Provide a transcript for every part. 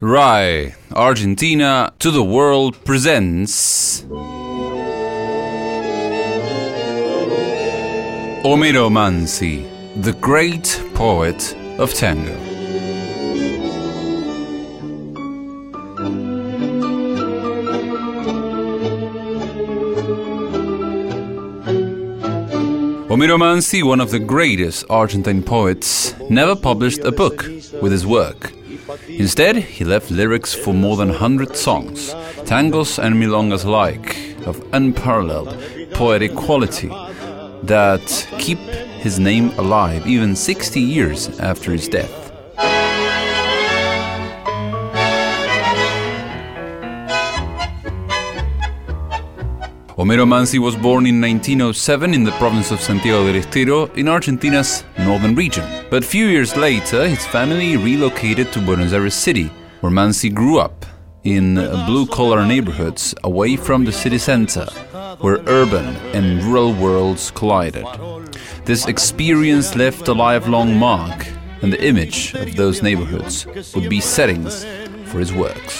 RAI Argentina to the World presents Homero Mansi, the great poet of tango. Homero Mansi, one of the greatest Argentine poets, never published a book with his work. Instead, he left lyrics for more than 100 songs, tangos and milongas alike, of unparalleled poetic quality that keep his name alive even 60 years after his death. Homero Mansi was born in 1907 in the province of Santiago del Estero in Argentina's northern region. But a few years later, his family relocated to Buenos Aires City, where Mansi grew up in blue collar neighborhoods away from the city center, where urban and rural worlds collided. This experience left a lifelong mark, and the image of those neighborhoods would be settings for his works.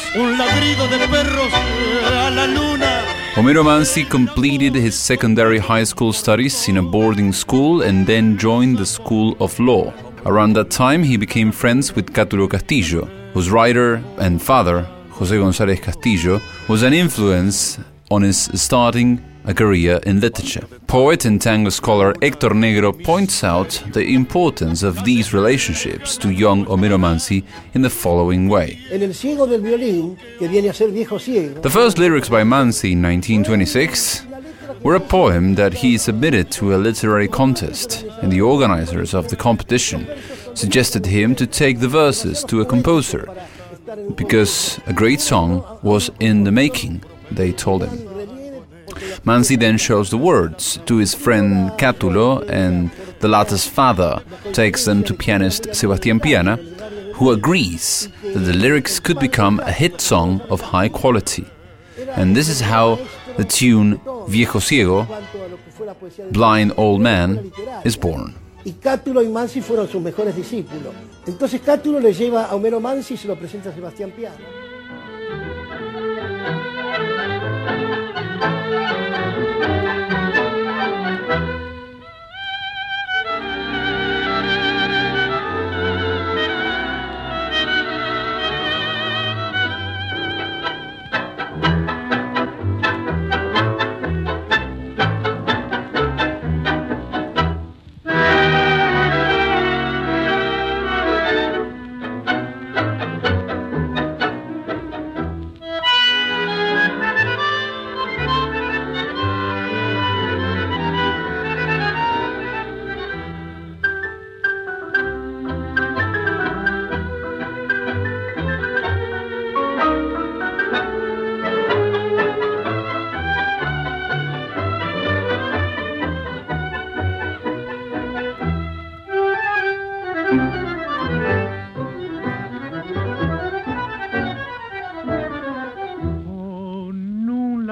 Homero Mansi completed his secondary high school studies in a boarding school and then joined the School of Law. Around that time, he became friends with Cátulo Castillo, whose writer and father, José González Castillo, was an influence on his starting a career in literature. Poet and tango scholar Héctor Negro points out the importance of these relationships to young Homero Mansi in the following way. The first lyrics by Mansi in 1926 were a poem that he submitted to a literary contest, and the organizers of the competition suggested him to take the verses to a composer because a great song was in the making, they told him. Mansi then shows the words to his friend Cátulo, and the latter's father takes them to pianist Sebastián Piana, who agrees that the lyrics could become a hit song of high quality. And this is how the tune Viejo Ciego, Blind Old Man, is born. y Cátulo y Mansi fueron sus mejores discípulos. Entonces Cátulo le lleva a Homero Mansi y se lo presenta a Sebastián Piana.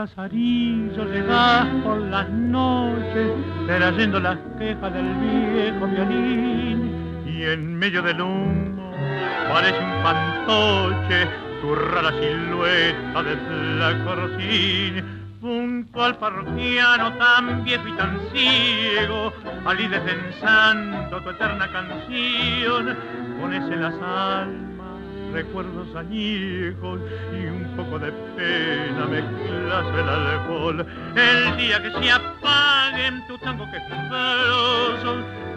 Lazarillo llegás por las noches, trayendo las quejas del viejo violín, y en medio del humo parece un fantoche, tu rara silueta de flaco rocín, junto al parroquiano tan viejo y tan ciego, allí descensando tu eterna canción, pones las almas recuerdos añejos y un poco de pena mezclas el alcohol. El día que se apaguen tu tango que es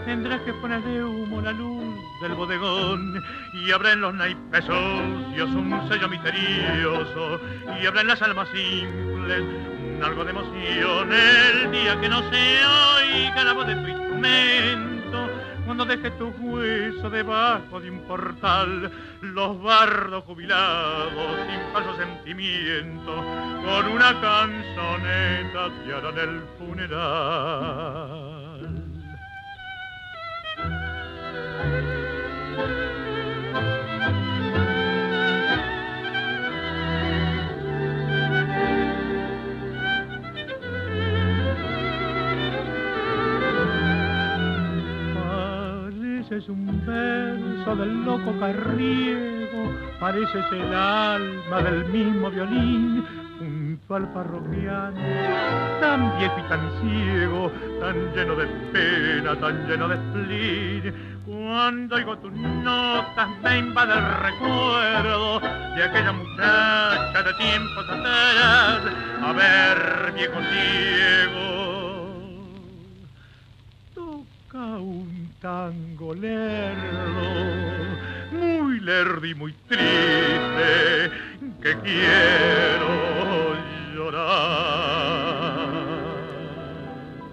tendrás que poner de humo la luz del bodegón y abren los naipes sucios un sello misterioso y abren las almas simples algo de emoción el día que no se oiga la voz de tu instrumento cuando deje tu hueso debajo de un portal, los bardos jubilados, sin falso sentimiento, con una canzoneta te harán el funeral. Es un verso del loco carriego pareces el alma del mismo violín junto al parroquiano, tan viejo y tan ciego, tan lleno de pena, tan lleno de spleen. Cuando oigo tus notas me invade el recuerdo de aquella muchacha de tiempos atrás. A ver, viejo ciego, tango lerdo, muy lerdo y muy triste, que quiero llorar.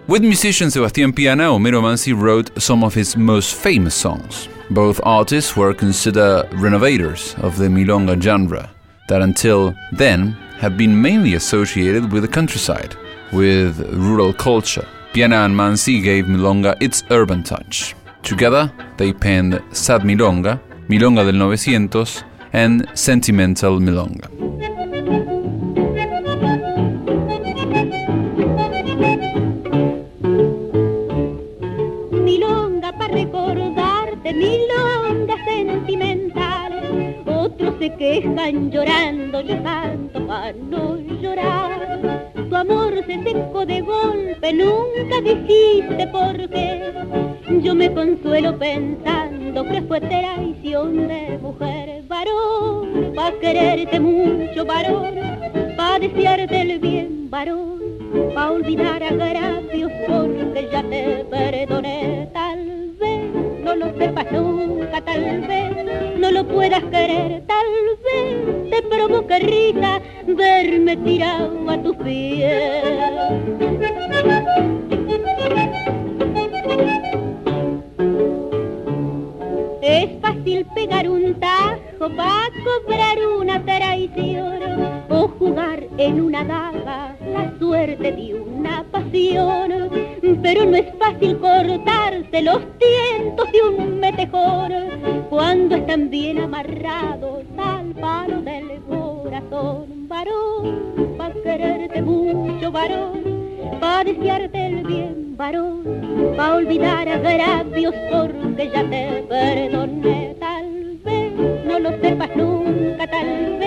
With musician Sebastián Piana, Homero Mansi wrote some of his most famous songs. Both artists were considered renovators of the milonga genre, that until then had been mainly associated with the countryside, with rural culture. Piana and Mansi gave milonga its urban touch. Together, they penned Sad Milonga, Milonga del 900, and Sentimental Milonga. milonga para recordarte, milonga sentimental. Otros se quejan llorando, yo canto para no llorar. Tu amor se secó de golpe, nunca dijiste por qué. Yo me consuelo pensando que fue traición de mujer, varón, pa' quererte mucho, varón, pa' desearte el bien, varón pa' olvidar agravios porque ya te perdoné. Sepas nunca, tal vez no lo puedas querer, tal vez te provoque risa verme tirado a tus pies. Es fácil pegar un tajo para cobrar una traición o jugar en una daga la suerte de una pasión. Pero no es fácil cortarse los tientos de un metejón cuando están bien amarrados al palo del corazón. Varón, pa' quererte mucho, varón, pa' desearte el bien, varón, pa' olvidar agravios porque ya te perdoné. Tal vez no lo sepas nunca, tal vez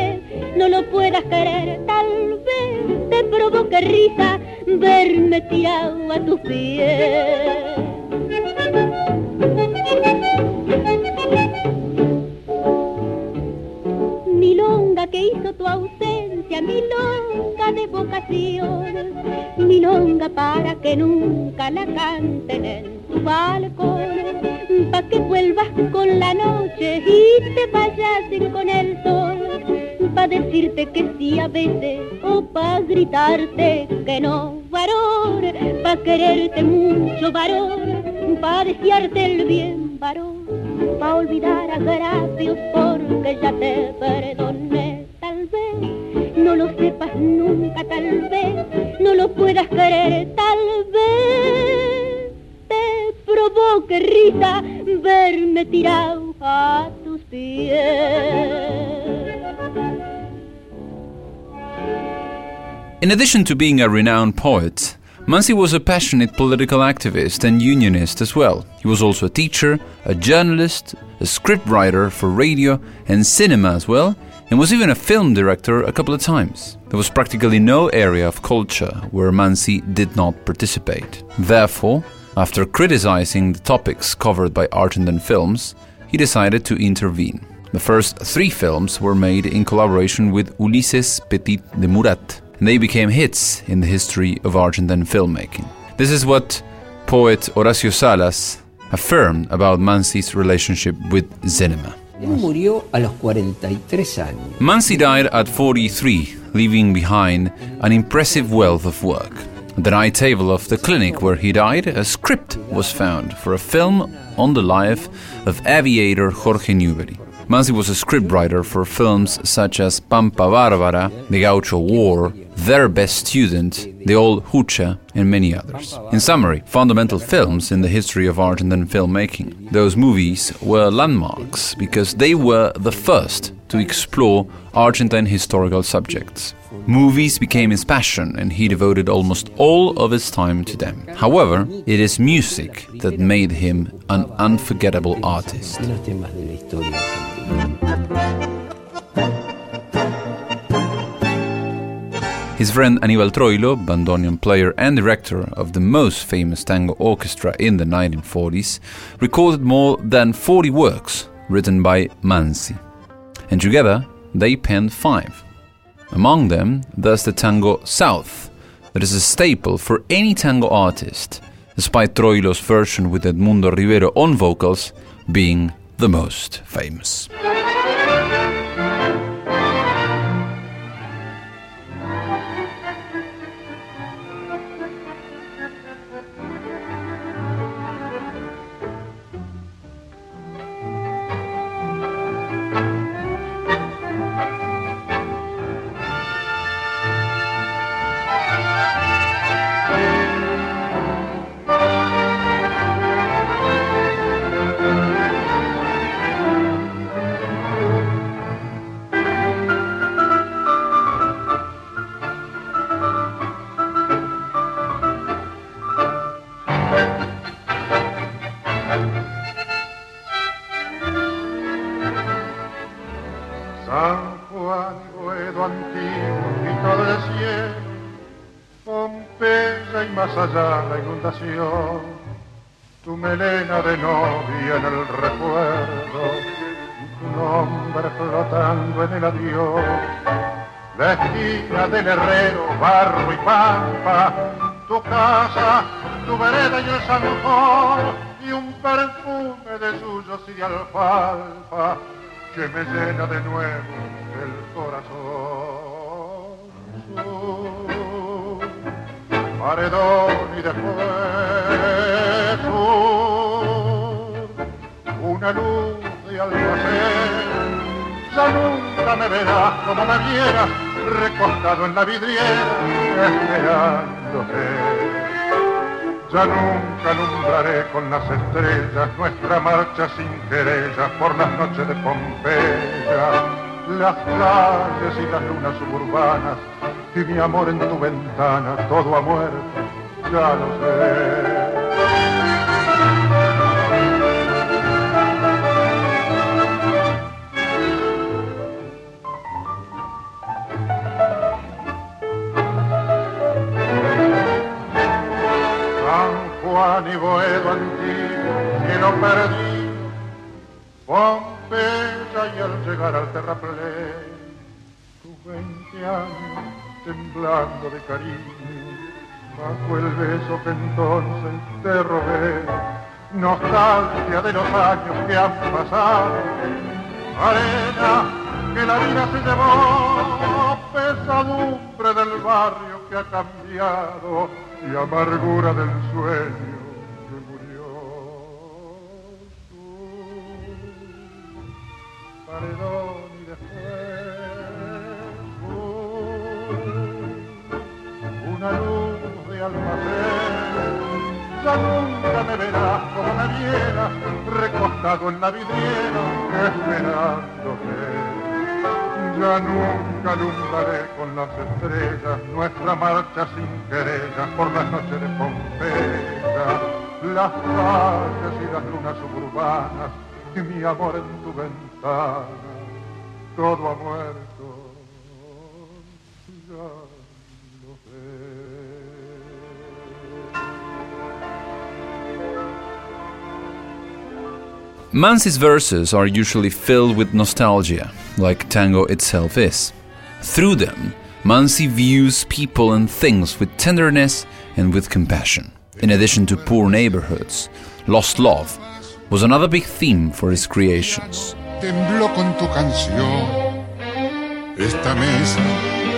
no lo puedas querer, tal vez te provoque risa verme tirado a tus pies. Milonga que hizo tu ausencia, milonga de vocación, milonga para que nunca la canten en tu balcón, veces o pa' gritarte que no, varón, pa' quererte mucho, varón, pa' desearte el bien, varón, pa' olvidar agravios porque ya te perdoné, tal vez no lo sepas nunca, tal vez no lo puedas querer, tal vez te provoque risa verme tirado In addition to being a renowned poet, Mansi was a passionate political activist and unionist as well. He was also a teacher, a journalist, a scriptwriter for radio and cinema as well, and was even a film director a couple of times. There was practically no area of culture where Mansi did not participate. Therefore, after criticizing the topics covered by Argentine films, he decided to intervene. The first three films were made in collaboration with Ulises Petit de Murat, and they became hits in the history of Argentine filmmaking. This is what poet Horacio Salas affirmed about Mansi's relationship with cinema. Él murió a los 43 años. Mansi died at 43, leaving behind an impressive wealth of work. At the night table of the clinic where he died, a script was found for a film on the life of aviator Jorge Newbery. Mansi was a scriptwriter for films such as Pampa Bárbara, The Gaucho War, Their Best Student, The Old Hucha, and many others. In summary, fundamental films in the history of Argentine filmmaking. Those movies were landmarks because they were the first to explore Argentine historical subjects. Movies became his passion and he devoted almost all of his time to them. However, it is music that made him an unforgettable artist. His friend Aníbal Troilo, bandoneon player and director of the most famous tango orchestra in the 1940s, recorded more than 40 works written by Mansi. And together, they penned five. Among them, there's the tango South, that is a staple for any tango artist, despite Troilo's version with Edmundo Rivero on vocals being the most famous. Más allá la inundación, tu melena de novia en el recuerdo, tu nombre flotando en el adiós, la esquina del herrero, barro y pampa, tu casa, tu vereda y el zanjón, y un perfume de suyos y de alfalfa, que me llena de nuevo el corazón. Paredón y después una luz de almacén. Ya nunca me verás como me vieras, recostado en la vidriera, esperándote. Ya nunca alumbraré con las estrellas nuestra marcha sin querella por las noches de Pompeya, las calles y las lunas suburbanas y mi amor en tu ventana, todo ha muerto, ya lo sé. San Juan y Boedo antiguo, cielo perdido, Pompeya y al llegar al terraplén, tus veinte años temblando de cariño, bajo el beso que entonces te robé, nostalgia de los años que han pasado, arena que la vida se llevó, pesadumbre del barrio que ha cambiado y amargura del sueño que murió. Almacén. Ya nunca me verás como me vieras, recostado en la vidriera, esperándote. Ya nunca alumbraré con las estrellas nuestra marcha sin querella por las noches de Pompeya, las calles y las lunas suburbanas y mi amor en tu ventana. Todo ha muerto, ya Mansi's verses are usually filled with nostalgia, like tango itself is. Through them, Mansi views people and things with tenderness and with compassion. In addition to poor neighborhoods, lost love was another big theme for his creations. tembló con tu canción. Esta mesa,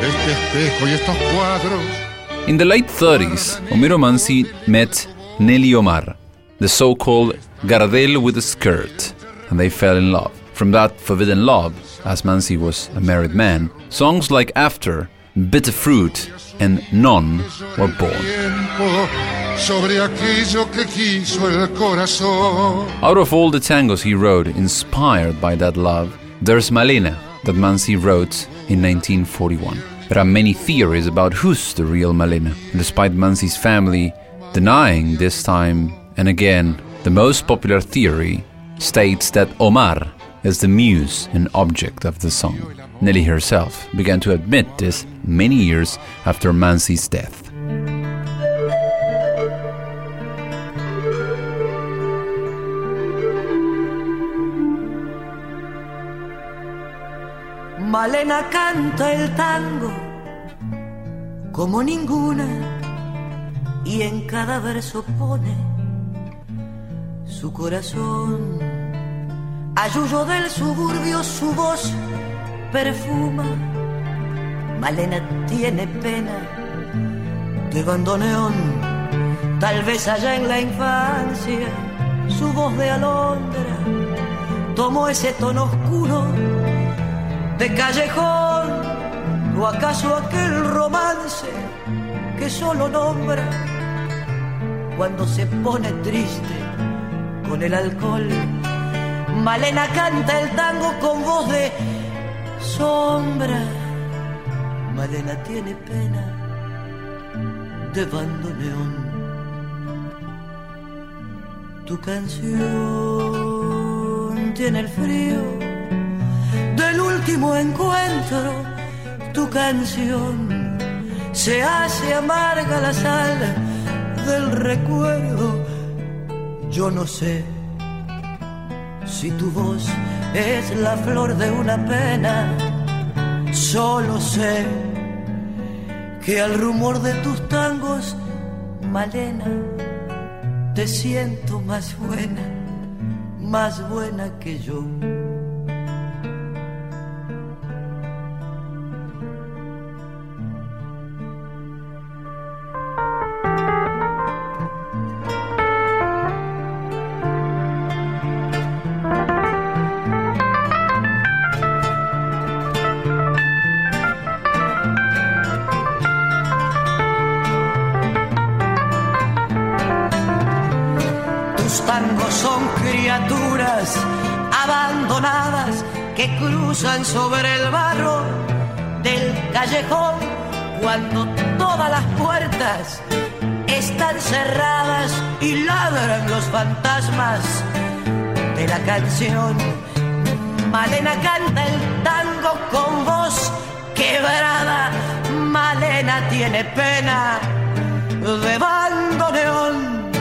este espejo y estos cuadros In the late 30s, Homero Mansi met Nelly Omar, the so called Gardel with a skirt, and they fell in love. From that forbidden love, as Mansi was a married man, songs like After, Bitter Fruit, and None were born. tiempo sobre aquello que quiso el corazón. Out of all the tangos he wrote inspired by that love, there's Malena that Mansi wrote in 1941. There are many theories about who's the real Malena, and despite Mansi's family denying this time and again, the most popular theory states that Omar is the muse and object of the song. Nelly herself began to admit this many years after Mansi's death. Malena canta el tango como ninguna y en cada verso pone su corazón. Ayuyo del suburbio su voz perfuma. Malena tiene pena de bandoneón. Tal vez allá en la infancia su voz de alondra tomó ese tono oscuro de callejón o acaso aquel romance que solo nombra cuando se pone triste con el alcohol. Malena canta el tango con voz de sombra. Malena tiene pena de bandoneón. Tu canción tiene el frío del último encuentro. Tu canción se hace amarga la sal del recuerdo. Yo no sé si tu voz es la flor de una pena, solo sé que al rumor de tus tangos, Malena, te siento más buena, más buena que yo. Que cruzan sobre el barro del callejón cuando todas las puertas están cerradas y ladran los fantasmas de la canción. Malena canta el tango con voz quebrada. Malena tiene pena de bandoneón.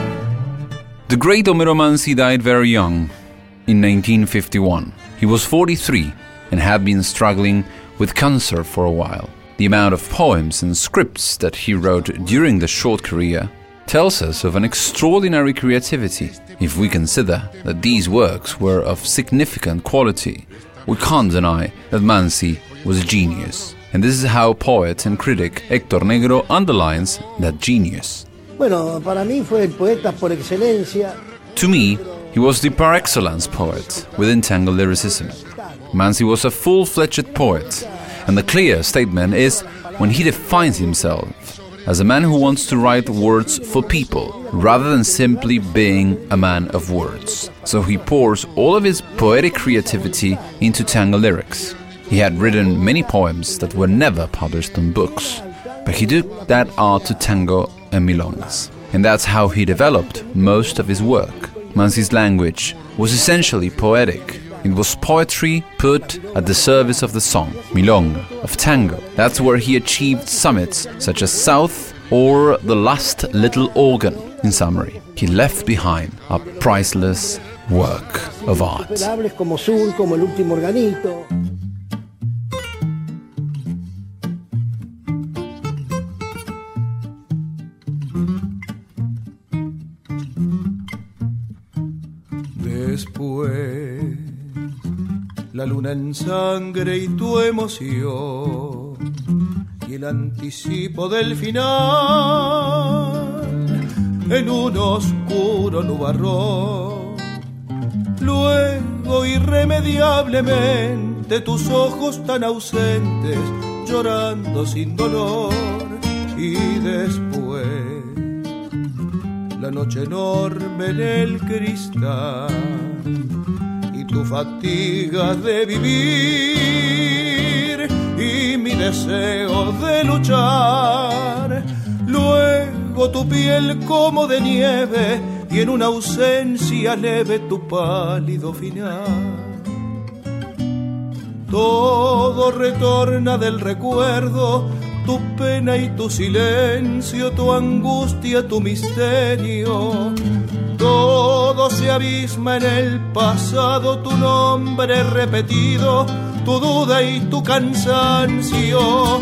The great Homero Mansi died very young, in 1951. He was 43 and had been struggling with cancer for a while. The amount of poems and scripts that he wrote during the short career tells us of an extraordinary creativity. If we consider that these works were of significant quality, we can't deny that Mansi was a genius. And this is how poet and critic Hector Negro underlines that genius. Bueno, para mí fue el poeta por excelencia. To me, he was the par excellence poet within tango lyricism. Manzi was a full fledged poet, and the clear statement is when he defines himself as a man who wants to write words for people rather than simply being a man of words. So he pours all of his poetic creativity into tango lyrics. He had written many poems that were never published in books, but he took that art to tango and milongas. And that's how he developed most of his work. Mansi's language was essentially poetic. It was poetry put at the service of the song, milonga, of tango. That's where he achieved summits such as South or The Last Little Organ. In summary, he left behind a priceless work of art. En sangre y tu emoción, y el anticipo del final, en un oscuro nubarrón. Luego, irremediablemente, tus ojos tan ausentes, llorando sin dolor, y después la noche enorme en el cristal tu fatiga de vivir y mi deseo de luchar. Luego tu piel como de nieve y en una ausencia leve tu pálido final. todo retorna del recuerdo, tu pena y tu silencio, tu angustia, tu misterio. Se abisma en el pasado, tu nombre repetido, tu duda y tu cansancio.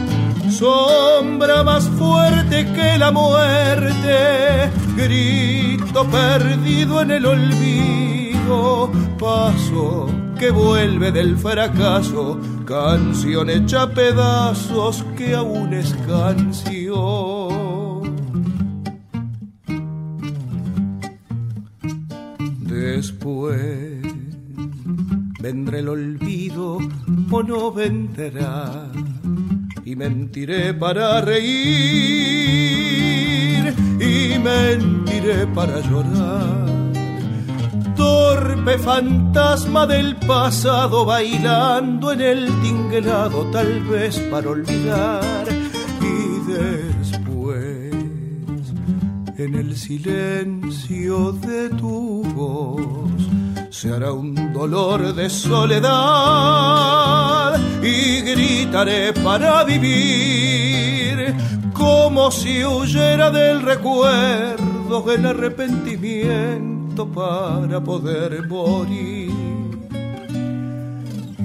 Sombra más fuerte que la muerte, grito perdido en el olvido, paso que vuelve del fracaso, canción hecha pedazos que aún es canción. Después vendrá el olvido o no vendrá y mentiré para reír y mentiré para llorar torpe fantasma del pasado bailando en el tinglado, tal vez para olvidar. En el silencio de tu voz, se hará un dolor de soledad y gritaré para vivir como si huyera del recuerdo del arrepentimiento para poder morir.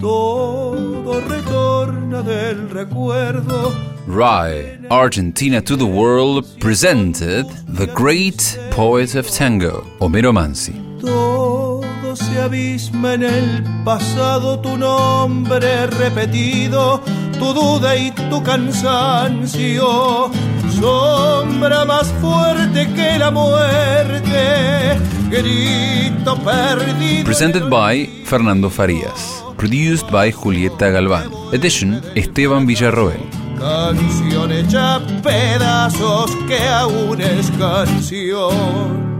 Todo retorna del recuerdo. RAI, Argentina to the World, presented the great poet of tango, Homero Mansi. Todo se abisma en el pasado, tu nombre repetido, tu duda y tu cansancio. Sombra más fuerte que la muerte grito perdido. Presented by Fernando Farías. Produced by Julieta Galván. Edition Esteban Villarroel. Canción hecha pedazos que aún es canción.